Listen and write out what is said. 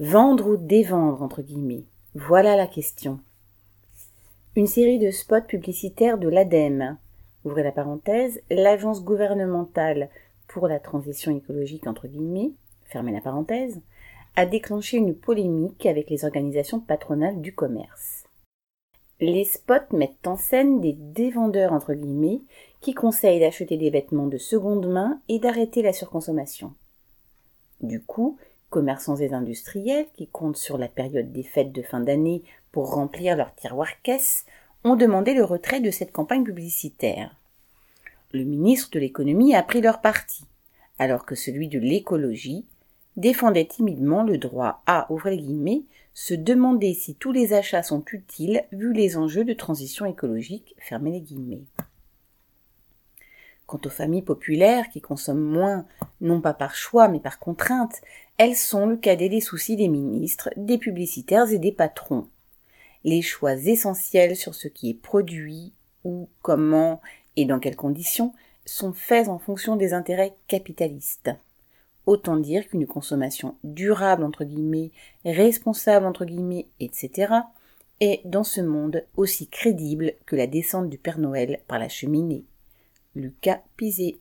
Vendre ou dévendre, entre guillemets. Voilà la question. Une série de spots publicitaires de l'ADEME, ouvrez la parenthèse, l'agence gouvernementale pour la transition écologique, entre a déclenché une polémique avec les organisations patronales du commerce. Les spots mettent en scène des dévendeurs entre guillemets qui conseillent d'acheter des vêtements de seconde main et d'arrêter la surconsommation. Du coup, commerçants et industriels qui comptent sur la période des fêtes de fin d'année pour remplir leur tiroir caisse ont demandé le retrait de cette campagne publicitaire. Le ministre de l'économie a pris leur parti, alors que celui de l'écologie défendait timidement le droit à, guillemets, se demander si tous les achats sont utiles vu les enjeux de transition écologique, les guillemets. Quant aux familles populaires qui consomment moins, non pas par choix mais par contrainte, elles sont le cadet des soucis des ministres, des publicitaires et des patrons. Les choix essentiels sur ce qui est produit, où, comment et dans quelles conditions sont faits en fonction des intérêts capitalistes. Autant dire qu'une consommation durable entre guillemets, responsable entre guillemets, etc. est dans ce monde aussi crédible que la descente du Père Noël par la cheminée. Lucas Pizet.